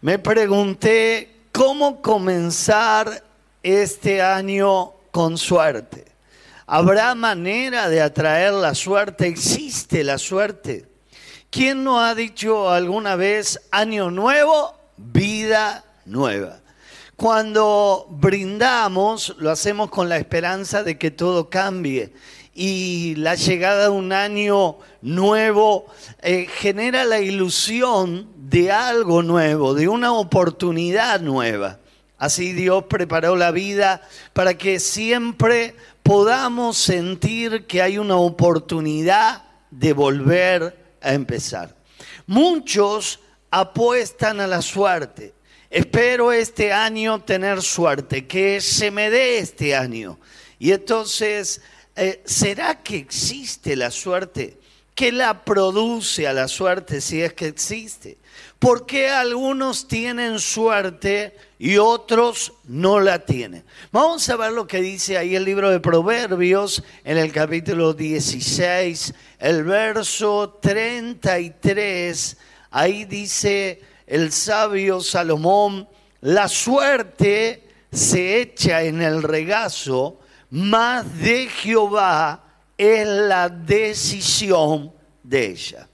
me pregunté cómo comenzar este año con suerte. ¿Habrá manera de atraer la suerte? ¿Existe la suerte? ¿Quién no ha dicho alguna vez año nuevo, vida nueva? Cuando brindamos, lo hacemos con la esperanza de que todo cambie y la llegada de un año nuevo eh, genera la ilusión de algo nuevo, de una oportunidad nueva. Así Dios preparó la vida para que siempre podamos sentir que hay una oportunidad de volver a empezar. Muchos apuestan a la suerte. Espero este año tener suerte, que se me dé este año. Y entonces, eh, ¿será que existe la suerte? ¿Qué la produce a la suerte si es que existe? ¿Por qué algunos tienen suerte y otros no la tienen? Vamos a ver lo que dice ahí el libro de Proverbios en el capítulo 16, el verso 33. Ahí dice el sabio Salomón, la suerte se echa en el regazo, más de Jehová es la decisión de ella.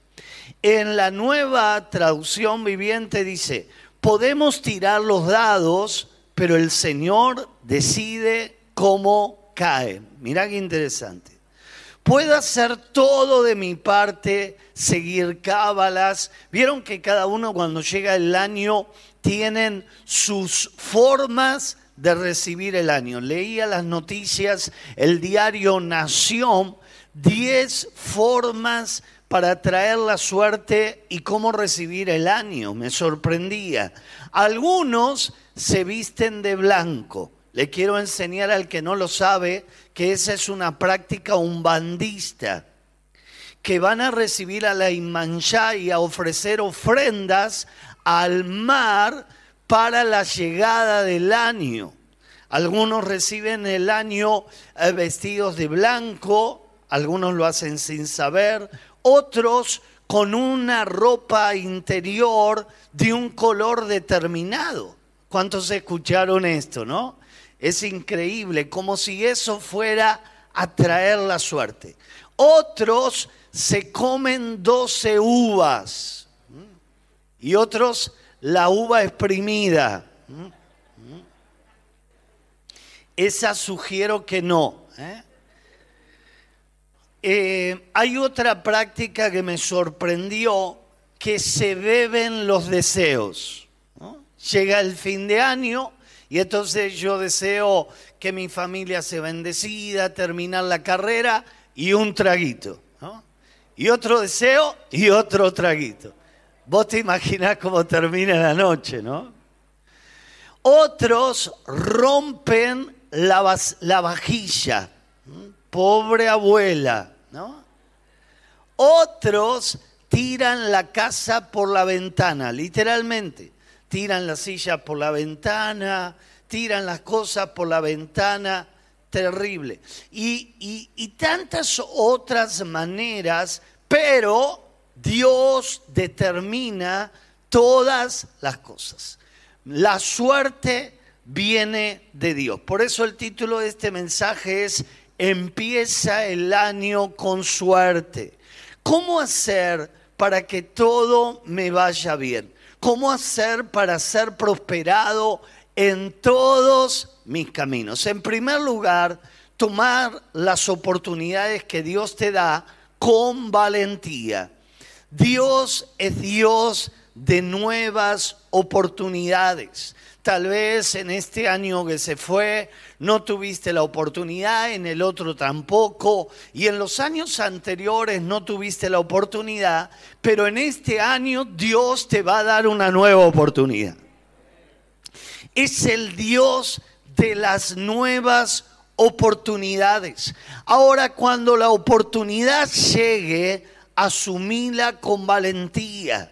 En la nueva traducción viviente dice, podemos tirar los dados, pero el Señor decide cómo cae. Mira qué interesante. Puedo hacer todo de mi parte, seguir cábalas. Vieron que cada uno cuando llega el año tienen sus formas de recibir el año. Leía las noticias, el diario Nación, 10 formas para traer la suerte y cómo recibir el año. Me sorprendía. Algunos se visten de blanco. Le quiero enseñar al que no lo sabe que esa es una práctica umbandista, que van a recibir a la Imanchá y a ofrecer ofrendas al mar para la llegada del año. Algunos reciben el año eh, vestidos de blanco, algunos lo hacen sin saber, otros con una ropa interior de un color determinado. ¿Cuántos escucharon esto, no? Es increíble, como si eso fuera a traer la suerte. Otros se comen 12 uvas y otros la uva exprimida. Esa sugiero que no. ¿eh? Eh, hay otra práctica que me sorprendió, que se beben los deseos. Llega el fin de año y entonces yo deseo que mi familia sea bendecida, terminar la carrera y un traguito. Y otro deseo y otro traguito. Vos te imaginás cómo termina la noche, ¿no? Otros rompen la, la vajilla. Pobre abuela otros tiran la casa por la ventana, literalmente. Tiran la silla por la ventana, tiran las cosas por la ventana, terrible. Y, y tantas otras maneras, pero Dios determina todas las cosas. La suerte viene de Dios. Por eso el título de este mensaje es empieza el año con suerte. ¿Cómo hacer para que todo me vaya bien? ¿Cómo hacer para ser prosperado en todos mis caminos? En primer lugar, tomar las oportunidades que Dios te da con valentía. Dios es Dios de nuevas oportunidades. Tal vez en este año que se fue no tuviste la oportunidad, en el otro tampoco, y en los años anteriores no tuviste la oportunidad, pero en este año Dios te va a dar una nueva oportunidad. Es el Dios de las nuevas oportunidades. Ahora cuando la oportunidad llegue, asumíla con valentía.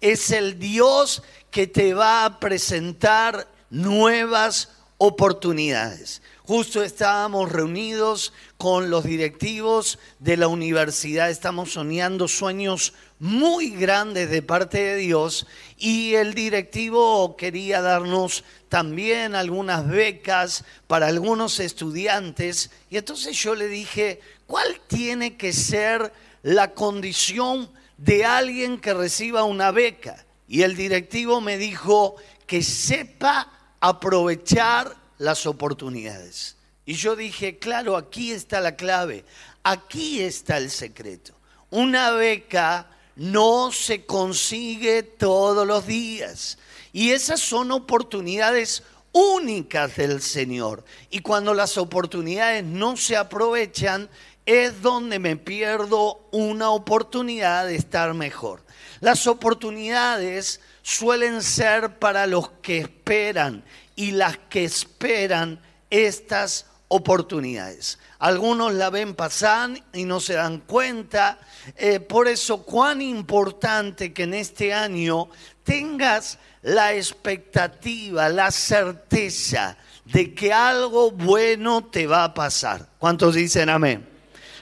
Es el Dios que te va a presentar nuevas oportunidades. Justo estábamos reunidos con los directivos de la universidad, estamos soñando sueños muy grandes de parte de Dios y el directivo quería darnos también algunas becas para algunos estudiantes y entonces yo le dije, ¿cuál tiene que ser la condición de alguien que reciba una beca? Y el directivo me dijo que sepa aprovechar las oportunidades. Y yo dije, claro, aquí está la clave, aquí está el secreto. Una beca no se consigue todos los días. Y esas son oportunidades únicas del Señor. Y cuando las oportunidades no se aprovechan, es donde me pierdo una oportunidad de estar mejor. Las oportunidades suelen ser para los que esperan y las que esperan estas oportunidades. Algunos la ven pasar y no se dan cuenta. Eh, por eso, cuán importante que en este año tengas la expectativa, la certeza de que algo bueno te va a pasar. ¿Cuántos dicen amén?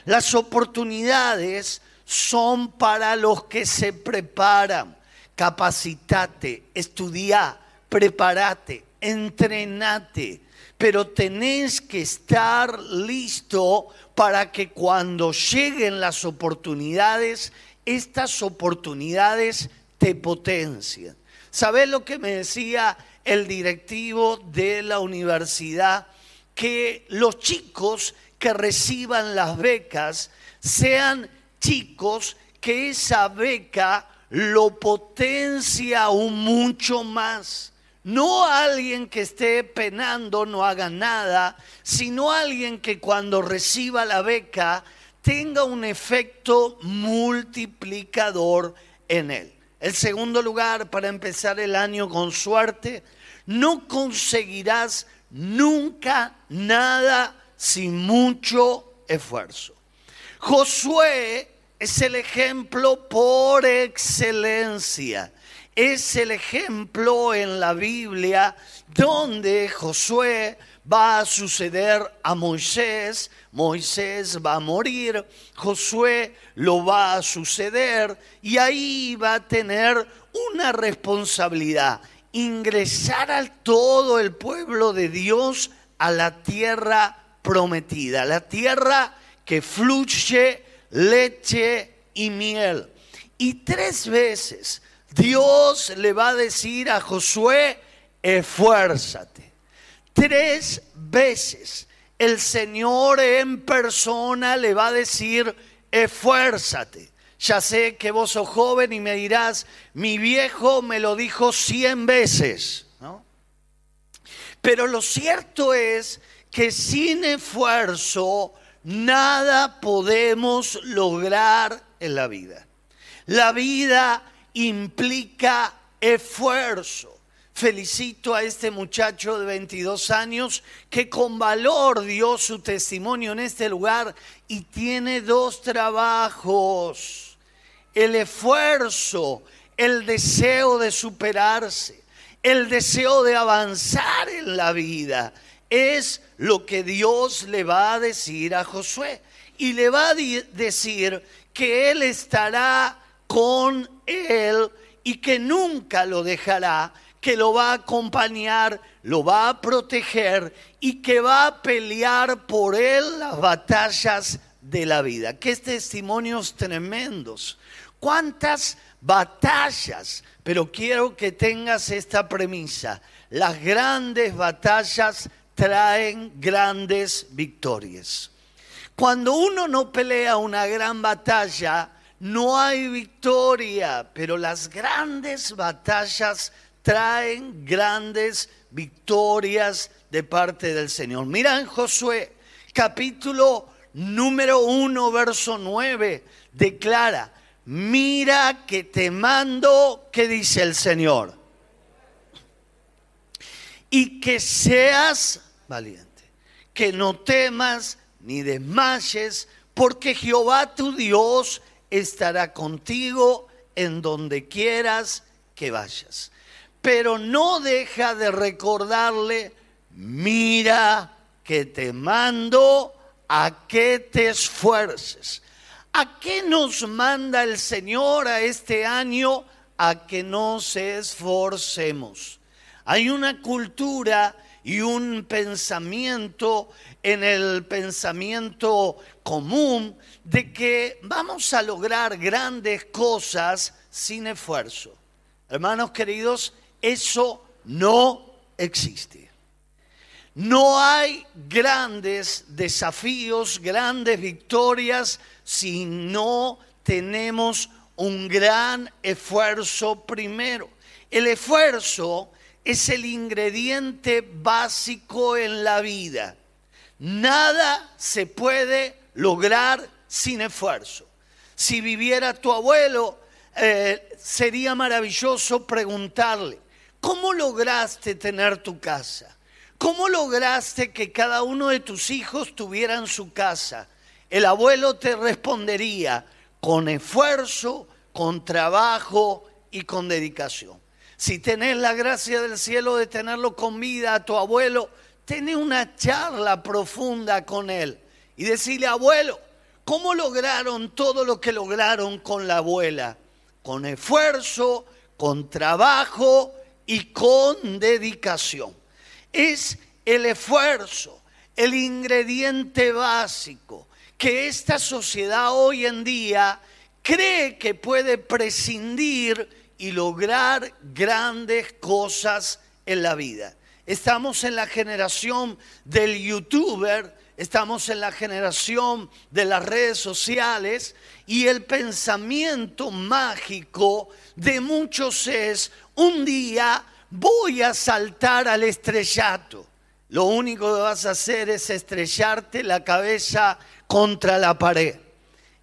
Las oportunidades son para los que se preparan. Capacitate, estudia, prepárate, entrenate pero tenés que estar listo para que cuando lleguen las oportunidades, estas oportunidades te potencien. ¿Sabés lo que me decía el directivo de la universidad? Que los chicos que reciban las becas sean chicos que esa beca lo potencia aún mucho más no alguien que esté penando, no haga nada, sino alguien que cuando reciba la beca tenga un efecto multiplicador en él. El segundo lugar, para empezar el año con suerte, no conseguirás nunca nada sin mucho esfuerzo. Josué es el ejemplo por excelencia es el ejemplo en la Biblia donde Josué va a suceder a Moisés, Moisés va a morir, Josué lo va a suceder y ahí va a tener una responsabilidad, ingresar a todo el pueblo de Dios a la tierra prometida, la tierra que fluye leche y miel. Y tres veces Dios le va a decir a Josué, esfuérzate. Tres veces el Señor en persona le va a decir, esfuérzate. Ya sé que vos sos joven y me dirás, mi viejo me lo dijo cien veces. Pero lo cierto es que sin esfuerzo nada podemos lograr en la vida. La vida implica esfuerzo. Felicito a este muchacho de 22 años que con valor dio su testimonio en este lugar y tiene dos trabajos. El esfuerzo, el deseo de superarse, el deseo de avanzar en la vida. Es lo que Dios le va a decir a Josué. Y le va a decir que Él estará con Él y que nunca lo dejará, que lo va a acompañar, lo va a proteger y que va a pelear por Él las batallas de la vida. Qué testimonios tremendos. ¿Cuántas batallas? Pero quiero que tengas esta premisa. Las grandes batallas traen grandes victorias. Cuando uno no pelea una gran batalla, no hay victoria, pero las grandes batallas traen grandes victorias de parte del Señor. Mira en Josué, capítulo número 1, verso 9, declara, mira que te mando, que dice el Señor, y que seas valiente, que no temas ni desmayes, porque Jehová tu Dios estará contigo en donde quieras que vayas. Pero no deja de recordarle, mira que te mando a que te esfuerces, ¿A qué nos manda el Señor a este año? A que nos esforcemos. Hay una cultura y un pensamiento en el pensamiento común de que vamos a lograr grandes cosas sin esfuerzo. Hermanos queridos, eso no existe. No hay grandes desafíos, grandes victorias si no tenemos un gran esfuerzo primero. El esfuerzo es el ingrediente básico en la vida. Nada se puede lograr sin esfuerzo. Si viviera tu abuelo, eh, sería maravilloso preguntarle, ¿cómo lograste tener tu casa? ¿Cómo lograste que cada uno de tus hijos tuvieran su casa? El abuelo te respondería con esfuerzo, con trabajo y con dedicación. Si tenés la gracia del cielo de tenerlo con vida a tu abuelo, tenés una charla profunda con él y decirle, abuelo, ¿cómo lograron todo lo que lograron con la abuela? Con esfuerzo, con trabajo y con dedicación. Es el esfuerzo, el ingrediente básico que esta sociedad hoy en día cree que puede prescindir y lograr grandes cosas en la vida. Estamos en la generación del youtuber, estamos en la generación de las redes sociales y el pensamiento mágico de muchos es, un día voy a saltar al estrellato. Lo único que vas a hacer es estrellarte la cabeza contra la pared.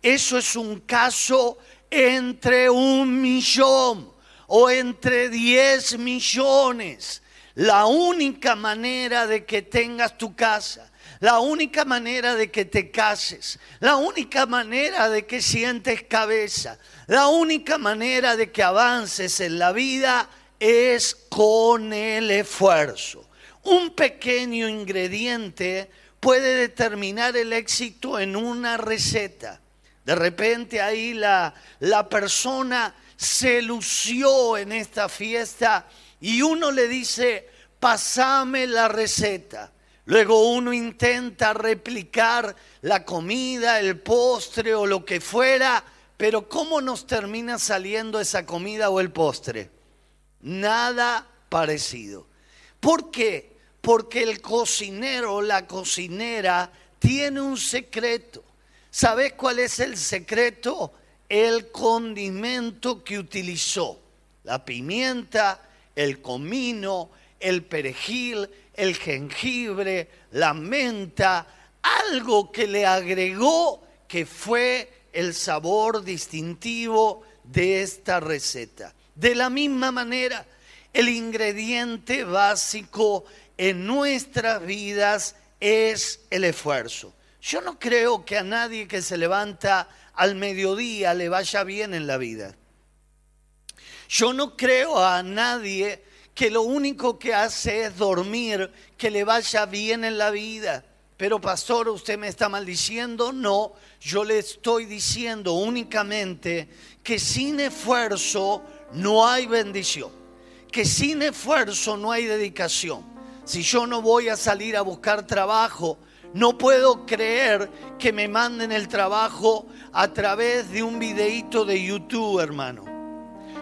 Eso es un caso entre un millón o entre diez millones. La única manera de que tengas tu casa, la única manera de que te cases, la única manera de que sientes cabeza, la única manera de que avances en la vida es con el esfuerzo. Un pequeño ingrediente puede determinar el éxito en una receta. De repente ahí la, la persona se lució en esta fiesta y uno le dice, pasame la receta. Luego uno intenta replicar la comida, el postre o lo que fuera, pero ¿cómo nos termina saliendo esa comida o el postre? Nada parecido. ¿Por qué? Porque el cocinero o la cocinera tiene un secreto. ¿Sabes cuál es el secreto? El condimento que utilizó. La pimienta, el comino, el perejil, el jengibre, la menta, algo que le agregó que fue el sabor distintivo de esta receta. De la misma manera, el ingrediente básico en nuestras vidas es el esfuerzo. Yo no creo que a nadie que se levanta al mediodía le vaya bien en la vida. Yo no creo a nadie que lo único que hace es dormir, que le vaya bien en la vida. Pero pastor, ¿usted me está maldiciendo? No, yo le estoy diciendo únicamente que sin esfuerzo no hay bendición, que sin esfuerzo no hay dedicación. Si yo no voy a salir a buscar trabajo, no puedo creer que me manden el trabajo a través de un videíto de YouTube, hermano.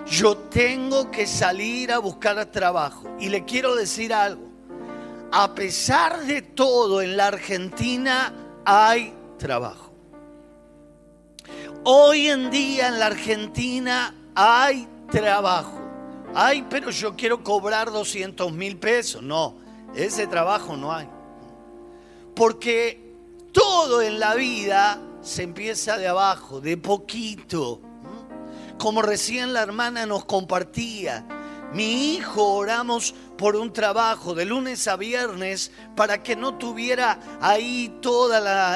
Yo tengo que salir a buscar trabajo. Y le quiero decir algo. A pesar de todo, en la Argentina hay trabajo. Hoy en día en la Argentina hay trabajo. Ay, pero yo quiero cobrar 200 mil pesos. No, ese trabajo no hay. Porque todo en la vida se empieza de abajo, de poquito. Como recién la hermana nos compartía. Mi hijo oramos por un trabajo de lunes a viernes para que no tuviera ahí todo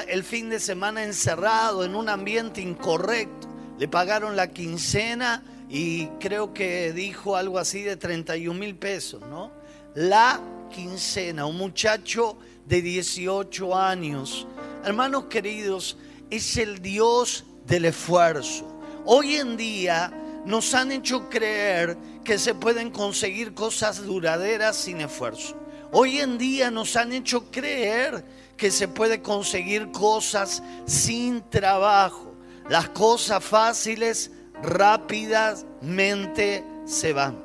el fin de semana encerrado en un ambiente incorrecto. Le pagaron la quincena y creo que dijo algo así de 31 mil pesos, ¿no? La quincena, un muchacho de 18 años. Hermanos queridos, es el Dios del esfuerzo. Hoy en día nos han hecho creer que se pueden conseguir cosas duraderas sin esfuerzo. Hoy en día nos han hecho creer que se puede conseguir cosas sin trabajo. Las cosas fáciles rápidamente se van.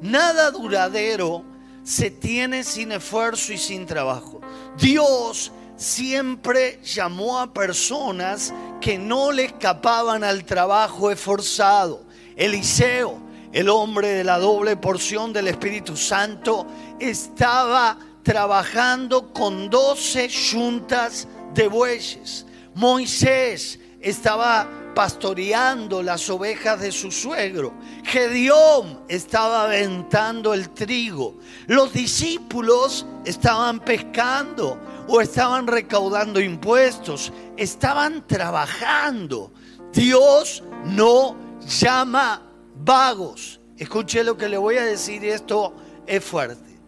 Nada duradero se tiene sin esfuerzo y sin trabajo. Dios siempre llamó a personas que no le escapaban al trabajo esforzado. Eliseo, el hombre de la doble porción del Espíritu Santo, estaba trabajando con doce yuntas de bueyes. Moisés estaba pastoreando las ovejas de su suegro. Gedeón estaba aventando el trigo. Los discípulos estaban pescando o estaban recaudando impuestos. Estaban trabajando. Dios no llama vagos. Escuche lo que le voy a decir esto es fuerte.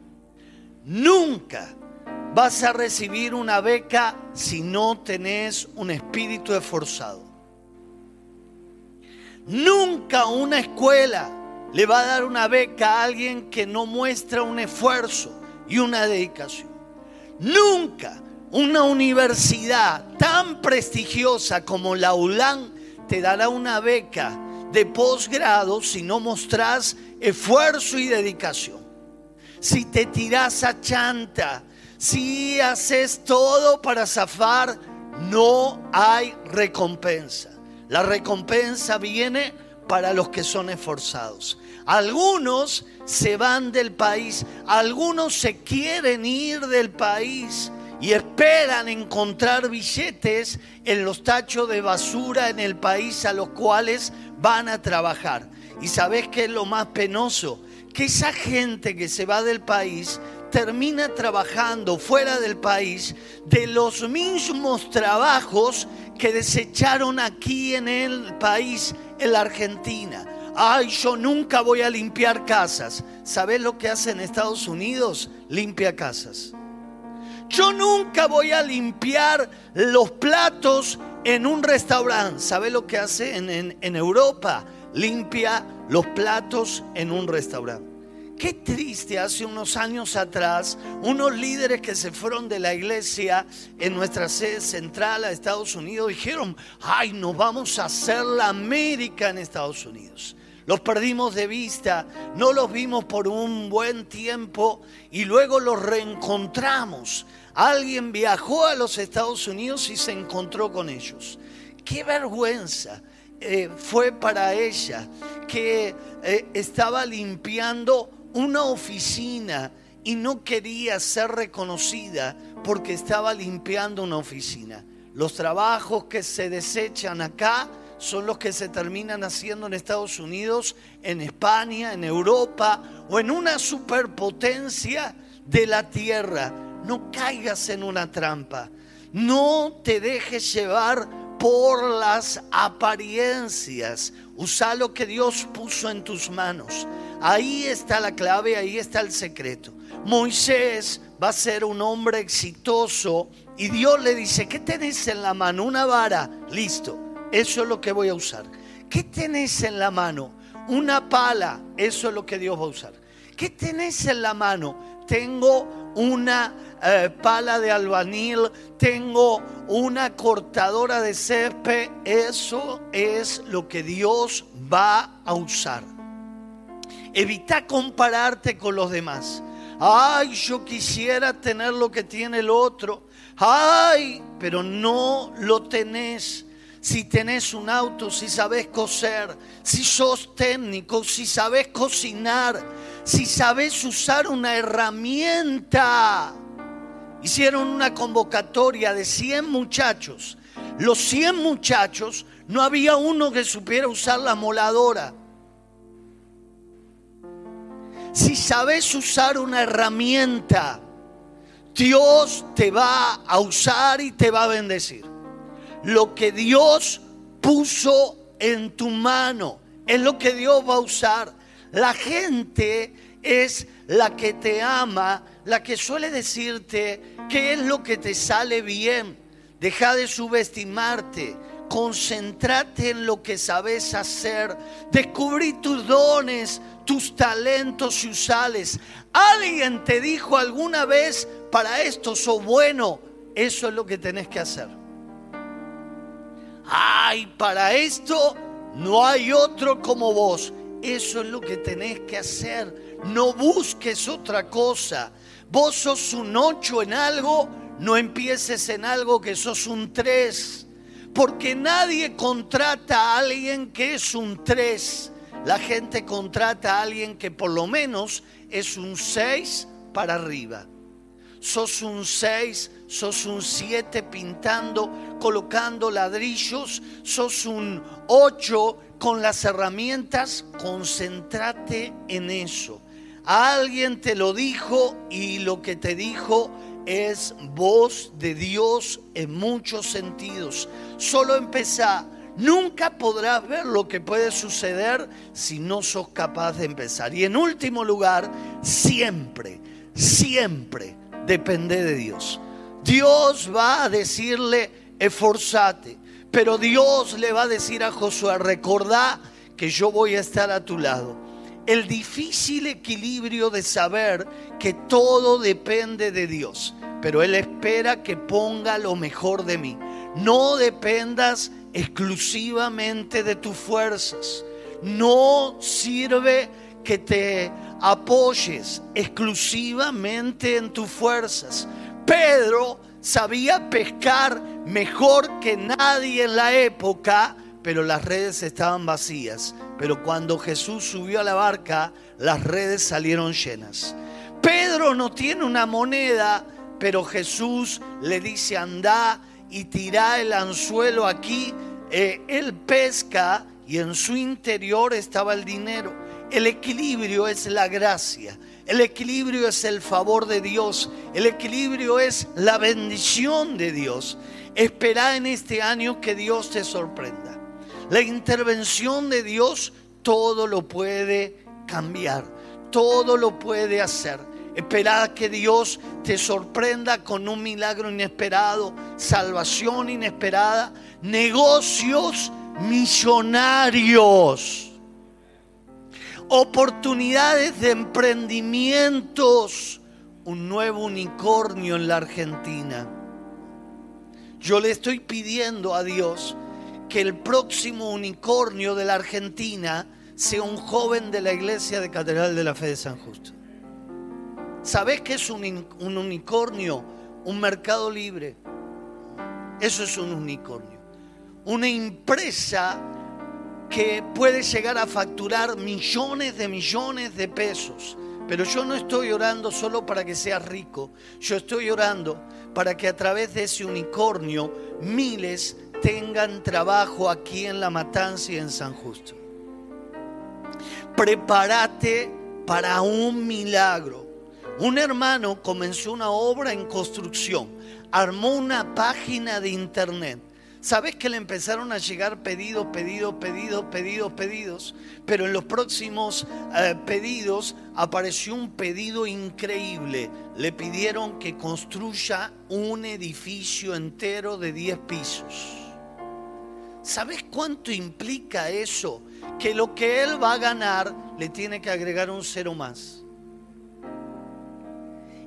Nunca vas a recibir una beca si no tenés un espíritu esforzado. Nunca una escuela le va a dar una beca a alguien que no muestra un esfuerzo y una dedicación. Nunca una universidad tan prestigiosa como la ULAN te dará una beca de posgrado si no mostrás esfuerzo y dedicación. Si te tirás a chanta, si haces todo para zafar, no hay recompensa. La recompensa viene para los que son esforzados. Algunos se van del país, algunos se quieren ir del país y esperan encontrar billetes en los tachos de basura en el país a los cuales van a trabajar. ¿Y sabes qué es lo más penoso? Que esa gente que se va del país termina trabajando fuera del país de los mismos trabajos que desecharon aquí en el país, en la Argentina. Ay, yo nunca voy a limpiar casas. ¿Sabes lo que hace en Estados Unidos? Limpia casas. Yo nunca voy a limpiar los platos en un restaurante. ¿Sabe lo que hace en, en Europa? Limpia los platos en un restaurante. Qué triste hace unos años atrás, unos líderes que se fueron de la iglesia en nuestra sede central a Estados Unidos dijeron, ay, nos vamos a hacer la América en Estados Unidos. Los perdimos de vista, no los vimos por un buen tiempo y luego los reencontramos. Alguien viajó a los Estados Unidos y se encontró con ellos. Qué vergüenza eh, fue para ella que eh, estaba limpiando una oficina y no quería ser reconocida porque estaba limpiando una oficina. Los trabajos que se desechan acá son los que se terminan haciendo en Estados Unidos, en España, en Europa o en una superpotencia de la tierra. No caigas en una trampa. No te dejes llevar por las apariencias. Usa lo que Dios puso en tus manos. Ahí está la clave, ahí está el secreto. Moisés va a ser un hombre exitoso y Dios le dice, ¿qué tenés en la mano? Una vara. Listo, eso es lo que voy a usar. ¿Qué tenés en la mano? Una pala. Eso es lo que Dios va a usar. ¿Qué tenés en la mano? Tengo una eh, pala de albanil, tengo una cortadora de césped. Eso es lo que Dios va a usar. Evita compararte con los demás. Ay, yo quisiera tener lo que tiene el otro. Ay, pero no lo tenés. Si tenés un auto, si sabes coser, si sos técnico, si sabes cocinar, si sabes usar una herramienta. Hicieron una convocatoria de 100 muchachos. Los 100 muchachos, no había uno que supiera usar la moladora. Si sabes usar una herramienta, Dios te va a usar y te va a bendecir. Lo que Dios puso en tu mano es lo que Dios va a usar. La gente es la que te ama, la que suele decirte qué es lo que te sale bien. Deja de subestimarte. Concéntrate en lo que sabes hacer. Descubrí tus dones, tus talentos y usales. Alguien te dijo alguna vez, para esto sos bueno. Eso es lo que tenés que hacer. Ay, para esto no hay otro como vos. Eso es lo que tenés que hacer. No busques otra cosa. Vos sos un ocho en algo, no empieces en algo que sos un tres. Porque nadie contrata a alguien que es un tres. La gente contrata a alguien que por lo menos es un seis para arriba. Sos un seis, sos un siete pintando, colocando ladrillos, sos un ocho con las herramientas, concéntrate en eso. Alguien te lo dijo y lo que te dijo es voz de Dios en muchos sentidos. Solo empezá. Nunca podrás ver lo que puede suceder si no sos capaz de empezar. Y en último lugar, siempre, siempre depende de Dios. Dios va a decirle, esforzate. Pero Dios le va a decir a Josué, recordá que yo voy a estar a tu lado. El difícil equilibrio de saber que todo depende de Dios, pero Él espera que ponga lo mejor de mí. No dependas exclusivamente de tus fuerzas. No sirve que te apoyes exclusivamente en tus fuerzas. Pedro sabía pescar mejor que nadie en la época, pero las redes estaban vacías. Pero cuando Jesús subió a la barca, las redes salieron llenas. Pedro no tiene una moneda, pero Jesús le dice, anda y tira el anzuelo aquí. Eh, él pesca y en su interior estaba el dinero. El equilibrio es la gracia. El equilibrio es el favor de Dios. El equilibrio es la bendición de Dios. Espera en este año que Dios te sorprenda. La intervención de Dios todo lo puede cambiar. Todo lo puede hacer. Espera que Dios te sorprenda con un milagro inesperado, salvación inesperada, negocios millonarios oportunidades de emprendimientos, un nuevo unicornio en la Argentina. Yo le estoy pidiendo a Dios que el próximo unicornio de la Argentina sea un joven de la iglesia de Catedral de la Fe de San Justo. ¿Sabes qué es un, un unicornio? Un mercado libre. Eso es un unicornio. Una empresa que puede llegar a facturar millones de millones de pesos. Pero yo no estoy orando solo para que sea rico, yo estoy orando para que a través de ese unicornio miles tengan trabajo aquí en La Matanza y en San Justo. Prepárate para un milagro. Un hermano comenzó una obra en construcción, armó una página de internet ¿Sabes que le empezaron a llegar pedidos, pedidos, pedidos, pedidos, pedidos? Pero en los próximos eh, pedidos apareció un pedido increíble. Le pidieron que construya un edificio entero de 10 pisos. ¿Sabes cuánto implica eso? Que lo que él va a ganar le tiene que agregar un cero más.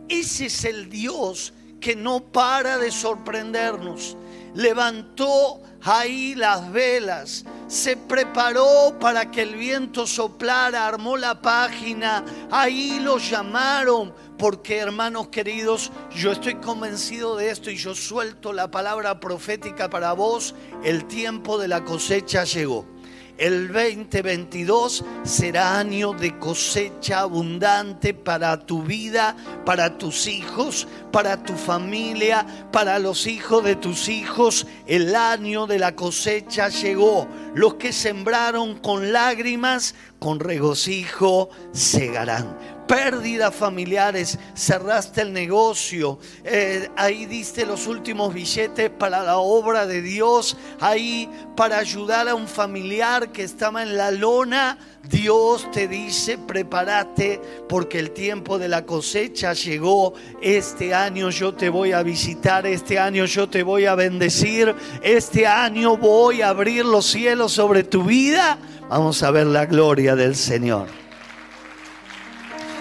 Ese es el Dios que no para de sorprendernos levantó ahí las velas, se preparó para que el viento soplara, armó la página, ahí lo llamaron, porque hermanos queridos, yo estoy convencido de esto y yo suelto la palabra profética para vos, el tiempo de la cosecha llegó. El 2022 será año de cosecha abundante para tu vida, para tus hijos, para tu familia, para los hijos de tus hijos. El año de la cosecha llegó. Los que sembraron con lágrimas, con regocijo segarán. Pérdidas familiares, cerraste el negocio, eh, ahí diste los últimos billetes para la obra de Dios, ahí para ayudar a un familiar que estaba en la lona, Dios te dice, prepárate porque el tiempo de la cosecha llegó. Este año yo te voy a visitar, este año yo te voy a bendecir, este año voy a abrir los cielos sobre tu vida. Vamos a ver la gloria del Señor.